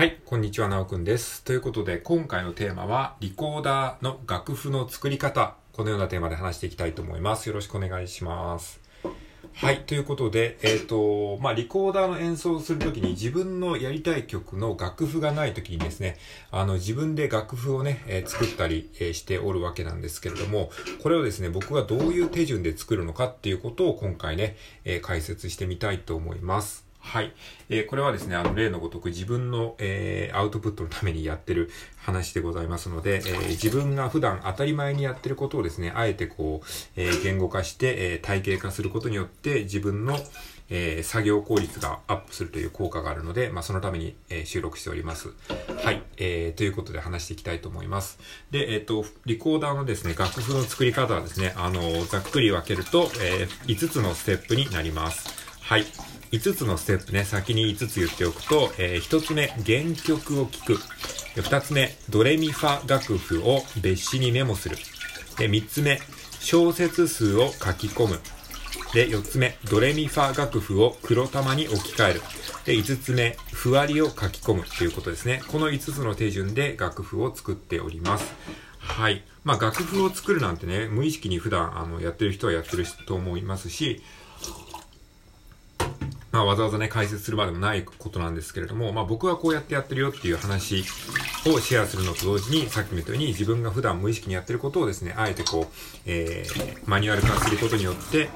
はい、こんにちは、なおくんです。ということで、今回のテーマは、リコーダーの楽譜の作り方。このようなテーマで話していきたいと思います。よろしくお願いします。はい、ということで、えっ、ー、と、まあ、リコーダーの演奏をするときに自分のやりたい曲の楽譜がないときにですね、あの、自分で楽譜をね、えー、作ったり、えー、しておるわけなんですけれども、これをですね、僕がどういう手順で作るのかっていうことを今回ね、え解説してみたいと思います。はい。えー、これはですね、あの、例のごとく自分の、えー、アウトプットのためにやってる話でございますので、えー、自分が普段当たり前にやってることをですね、あえてこう、えー、言語化して、えー、体系化することによって自分の、えー、作業効率がアップするという効果があるので、まあ、そのために、えー、収録しております。はい。えー、ということで話していきたいと思います。で、えっ、ー、と、リコーダーのですね、楽譜の作り方はですね、あの、ざっくり分けると、えー、5つのステップになります。はい。5つのステップね、先に5つ言っておくと、えー、1つ目、原曲を聴く。2つ目、ドレミファ楽譜を別紙にメモする。で、3つ目、小説数を書き込む。で、4つ目、ドレミファ楽譜を黒玉に置き換える。で、5つ目、ふわりを書き込むということですね。この5つの手順で楽譜を作っております。はい。まあ、楽譜を作るなんてね、無意識に普段、あの、やってる人はやってると思いますし、まあ、わざわざね、解説するまでもないことなんですけれども、まあ、僕はこうやってやってるよっていう話をシェアするのと同時に、さっきも言ったように自分が普段無意識にやってることをですね、あえてこう、えー、マニュアル化することによって、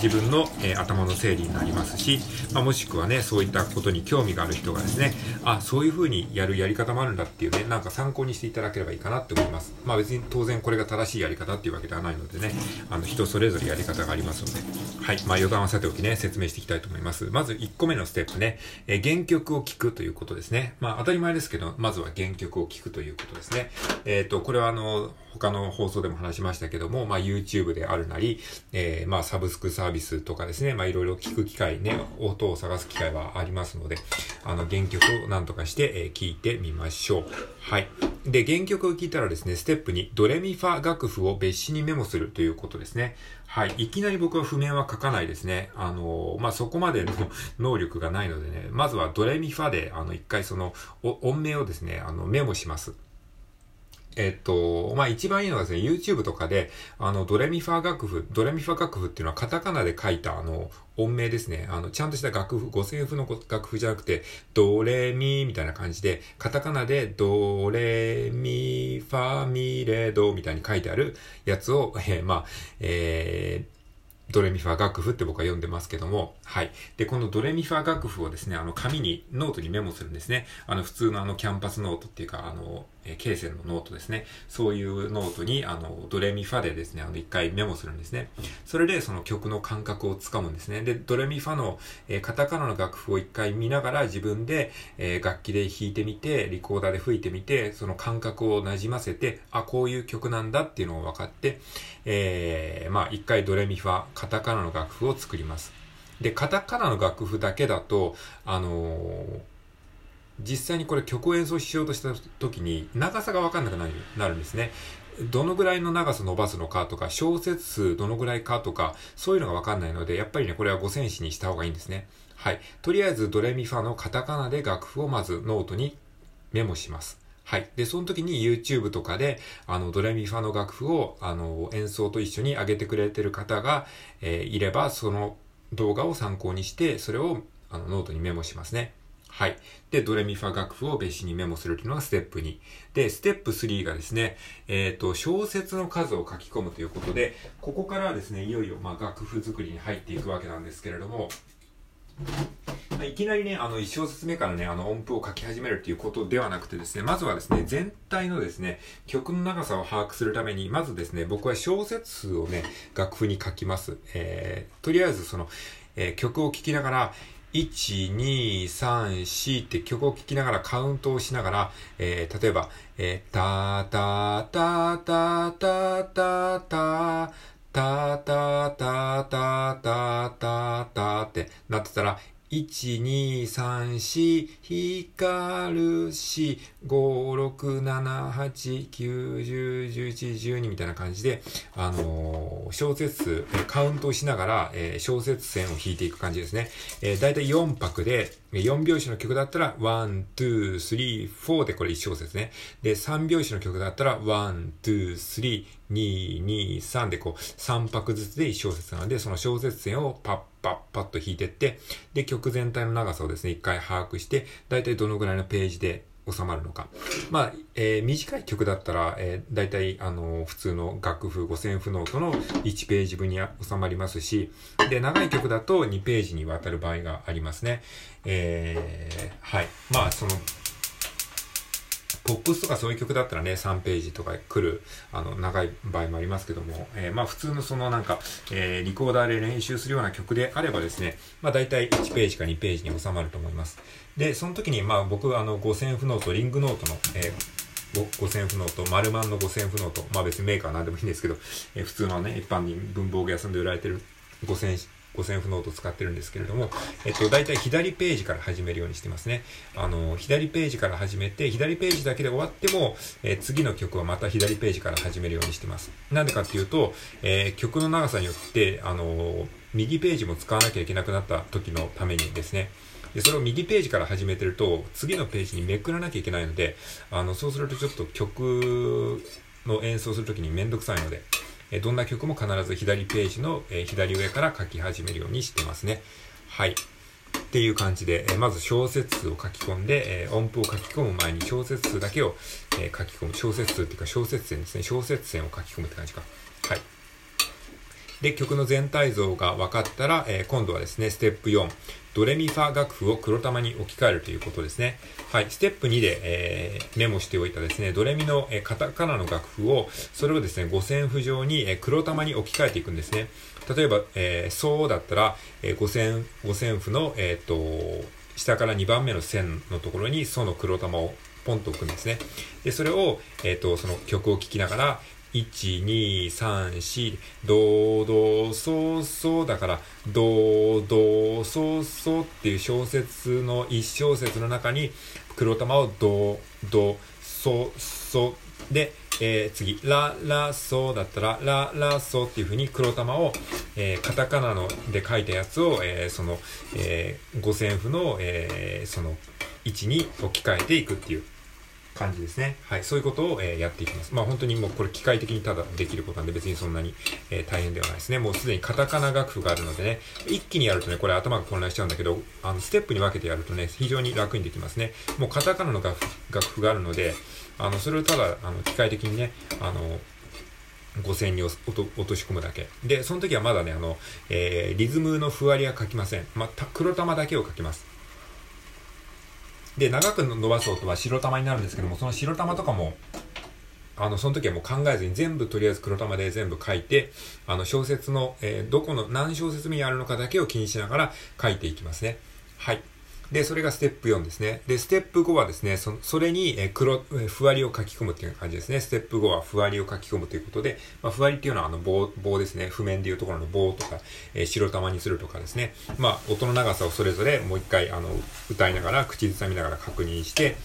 自分の、えー、頭の整理になりますし、まあ、もしくはね、そういったことに興味がある人がですね、あ、そういう風にやるやり方もあるんだっていうね、なんか参考にしていただければいいかなって思います。まあ、別に当然これが正しいやり方っていうわけではないのでね、あの、人それぞれやり方がありますので、はい。まあ、余談はさておきね、説明していきたいと思います。ままず1個目のステップね、えー、原曲を聴くということですね。まあ、当たり前ですけど、まずは原曲を聴くということですね。えっ、ー、と、これはあの、他の放送でも話しましたけども、まあ、YouTube であるなり、えー、まあ、サブスクサービスとかですね、まあ、いろいろ聞く機会ね、音を探す機会はありますので、あの、原曲を何とかして、えー、聞いてみましょう。はい。で、原曲を聞いたらですね、ステップ2、ドレミファ楽譜を別紙にメモするということですね。はい。いきなり僕は譜面は書かないですね。あのー、まあ、そこまでの 能力がないのでね、まずはドレミファで、あの、一回その、音名をですね、あの、メモします。えっと、まあ、一番いいのはですね、YouTube とかで、あの、ドレミファ楽譜、ドレミファ楽譜っていうのはカタカナで書いた、あの、音名ですね。あの、ちゃんとした楽譜、五線譜の楽譜じゃなくて、ドレミみたいな感じで、カタカナでドレミファミレドみたいに書いてあるやつを、えー、まあ、えー、ドレミファ楽譜って僕は呼んでますけども、はい。で、このドレミファ楽譜をですね、あの、紙に、ノートにメモするんですね。あの、普通のあの、キャンパスノートっていうか、あの、えー、ケーセンのノートですね。そういうノートに、あの、ドレミファでですね、あの、一回メモするんですね。それで、その曲の感覚をつかむんですね。で、ドレミファの、えー、カタカナの楽譜を一回見ながら自分で、えー、楽器で弾いてみて、リコーダーで吹いてみて、その感覚を馴染ませて、あ、こういう曲なんだっていうのを分かって、えー、まあ、一回ドレミファ、カタカナの楽譜を作ります。で、カタカナの楽譜だけだと、あのー実際にこれ曲を演奏しようとした時に長さがわかんなくなるなるんですね。どのぐらいの長さ伸ばすのかとか、小節数どのぐらいかとか、そういうのがわかんないので、やっぱりね、これは五線紙にした方がいいんですね。はい。とりあえず、ドレミファのカタカナで楽譜をまずノートにメモします。はい。で、その時に YouTube とかで、あの、ドレミファの楽譜を、あの、演奏と一緒に上げてくれてる方が、えー、いれば、その動画を参考にして、それを、あの、ノートにメモしますね。はい。で、ドレミファ楽譜を別紙にメモするというのがステップ2。で、ステップ3がですね、えっ、ー、と、小節の数を書き込むということで、ここからですね、いよいよ、まあ、楽譜作りに入っていくわけなんですけれども、いきなりね、あの、一小節目からね、あの、音符を書き始めるということではなくてですね、まずはですね、全体のですね、曲の長さを把握するために、まずですね、僕は小節数をね、楽譜に書きます。えー、とりあえずその、えー、曲を聴きながら、1、2、3、4って曲を聴きながらカウントをしながら、えー、例えば、えー、たたたたたたたたたたたたたたってなってたら、1、2、3、4、光るし、5、6、7、8、9、10、11、12みたいな感じで、あのー、小節数、カウントしながら、えー、小節線を弾いていく感じですね。えー、だいたい4拍で、4拍子の曲だったら、1、2、3、4でこれ1小節ね。で、3拍子の曲だったら、1、2、3、2、2、3でこう、3拍ずつで1小節なので、その小節線をパッパッパッと引いてって、で、曲全体の長さをですね、一回把握して、だいたいどのぐらいのページで収まるのか。まあ、えー、短い曲だったら、えー、だいたい、あのー、普通の楽譜、五線譜ノートの1ページ分に収まりますし、で、長い曲だと2ページにわたる場合がありますね。えー、はい。まあ、その、ポップスとかそういう曲だったらね、3ページとか来る、あの、長い場合もありますけども、えー、まあ普通のそのなんか、えー、リコーダーで練習するような曲であればですね、まあ大体1ページか2ページに収まると思います。で、その時にまあ僕あの、五線譜ノート、リングノートの、えー五線譜ノート、マルマンの五線譜ノート、まあ別にメーカーなんでもいいんですけど、え、普通のね、一般に文房具屋さんで売られてる五線五線譜ノート使ってるんですけれども、えっと、大体左ページから始めるようにしてますね。あの、左ページから始めて、左ページだけで終わっても、えー、次の曲はまた左ページから始めるようにしてます。なんでかっていうと、えー、曲の長さによって、あの、右ページも使わなきゃいけなくなった時のためにですね、で、それを右ページから始めてると、次のページにめくらなきゃいけないので、あの、そうするとちょっと曲の演奏するときにめんどくさいので、えどんな曲も必ず左ページの、え左上から書き始めるようにしてますね。はい。っていう感じで、えまず小説数を書き込んで、え音符を書き込む前に小説数だけを、え書き込む。小説数っていうか小説線ですね。小説線を書き込むって感じか。はい。で、曲の全体像が分かったら、え今度はですね、ステップ4。ドレミファ楽譜を黒玉に置き換えるということですね。はい。ステップ2で、えー、メモしておいたですね、ドレミの、えー、カタカナの楽譜を、それをですね、五線譜上に、えー、黒玉に置き換えていくんですね。例えば、えー、そうだったら、えー、五線、五線譜の、えっ、と、下から2番目の線のところに、その黒玉をポンと置くんですね。で、それを、えっ、と、その曲を聴きながら、1、2、3、4、ドドソソだから、ドドソソっていう小説の1小節の中に、黒玉をドドソソで、えー、次、ララソだったら、ララソっていう風に黒玉を、えー、カタカナので書いたやつを、えー、その、五線譜の、え、その位置に置き換えていくっていう。感じですね。はい。そういうことを、えー、やっていきます。まあ本当にもうこれ機械的にただできることなんで別にそんなに、えー、大変ではないですね。もうすでにカタカナ楽譜があるのでね、一気にやるとね、これ頭が混乱しちゃうんだけど、あの、ステップに分けてやるとね、非常に楽にできますね。もうカタカナの楽譜があるので、あの、それをただ、あの、機械的にね、あの、5000に落とし込むだけ。で、その時はまだね、あの、えー、リズムのふわりは書きません。まあ、黒玉だけを書きます。で、長く伸ばす音は白玉になるんですけども、その白玉とかも、あの、その時はもう考えずに全部とりあえず黒玉で全部書いて、あの、小説の、えー、どこの、何小節目にあるのかだけを気にしながら書いていきますね。はい。で、それがステップ4ですね。で、ステップ5はですね、そそれに、え黒、えふわりを書き込むっていう感じですね。ステップ5はふわりを書き込むということで、まあ、ふわりっていうのはあの棒、棒ですね。譜面でいうところの棒とか、えー、白玉にするとかですね。まあ、音の長さをそれぞれもう一回、あの、歌いながら、口ずさみながら確認して、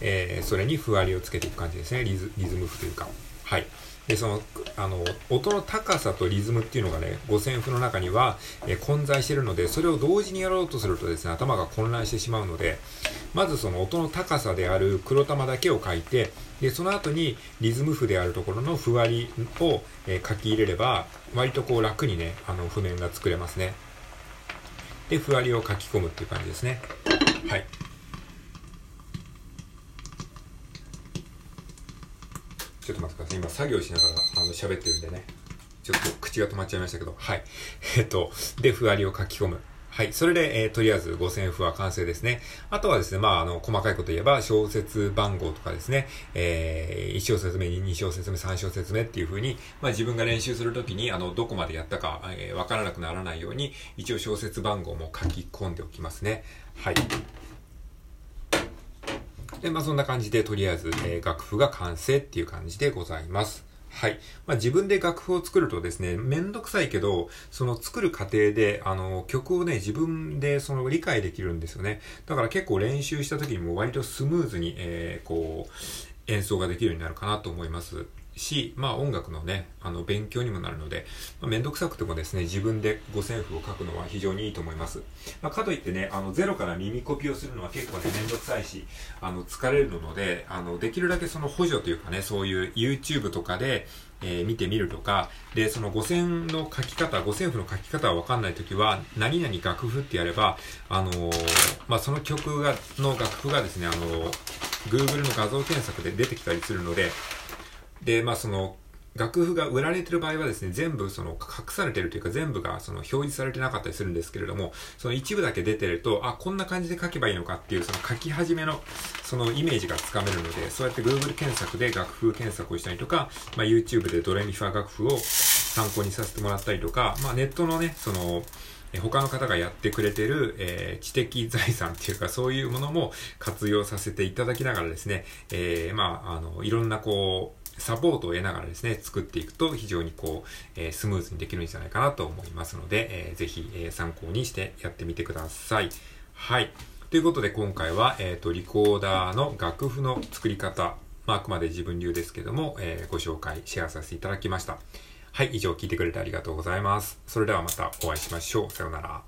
えー、それにふわりをつけていく感じですね。リズ、リズム譜というか。はい。で、その、あの、音の高さとリズムっていうのがね、五線譜の中には、え混在してるので、それを同時にやろうとするとですね、頭が混乱してしまうので、まずその音の高さである黒玉だけを書いて、で、その後にリズム譜であるところのふわりを、え書き入れれば、割とこう楽にね、あの、譜面が作れますね。で、ふわりを書き込むっていう感じですね。はい。ちょっと待ってください。今作業しながら、あの、喋ってるんでね。ちょっと口が止まっちゃいましたけど。はい。えっと、で、ふわりを書き込む。はい。それで、えー、とりあえず5000符は完成ですね。あとはですね、まあ、あの、細かいこと言えば、小説番号とかですね、えー、1小節目、2小節目、3小節目っていう風に、まあ、自分が練習するときに、あの、どこまでやったか、えー、わからなくならないように、一応小説番号も書き込んでおきますね。はい。で、まあそんな感じで、とりあえず、えー、楽譜が完成っていう感じでございます。はい。まあ、自分で楽譜を作るとですね、めんどくさいけど、その作る過程で、あの、曲をね、自分でその理解できるんですよね。だから結構練習した時にも割とスムーズに、えー、こう、演奏ができるようになるかなと思います。し、まあ音楽のね、あの勉強にもなるので、まあ、めんどくさくてもですね、自分で五線譜を書くのは非常にいいと思います。まあ、かといってね、あのゼロから耳コピをするのは結構ね、めんどくさいし、あの疲れるので、あのできるだけその補助というかね、そういう YouTube とかで、えー、見てみるとか、で、その五線の書き方、五線譜の書き方はわかんないときは、何々楽譜ってやれば、あのー、まあ、その曲が、の楽譜がですね、あのー、Google の画像検索で出てきたりするので、で、まあその、楽譜が売られてる場合はですね、全部その隠されてるというか全部がその表示されてなかったりするんですけれども、その一部だけ出てると、あ、こんな感じで書けばいいのかっていうその書き始めのそのイメージがつかめるので、そうやって Google 検索で楽譜検索をしたりとか、まあ、YouTube でドレミファ楽譜を参考にさせてもらったりとか、まあ、ネットのね、その、他の方がやってくれてる、えー、知的財産っていうかそういうものも活用させていただきながらですね、えー、まあ、あの、いろんなこう、サポートを得ながらですね、作っていくと非常にこう、えー、スムーズにできるんじゃないかなと思いますので、えー、ぜひ、えー、参考にしてやってみてください。はい。ということで今回は、えっ、ー、と、リコーダーの楽譜の作り方、まあ、あくまで自分流ですけども、えー、ご紹介、シェアさせていただきました。はい、以上聞いてくれてありがとうございます。それではまたお会いしましょう。さようなら。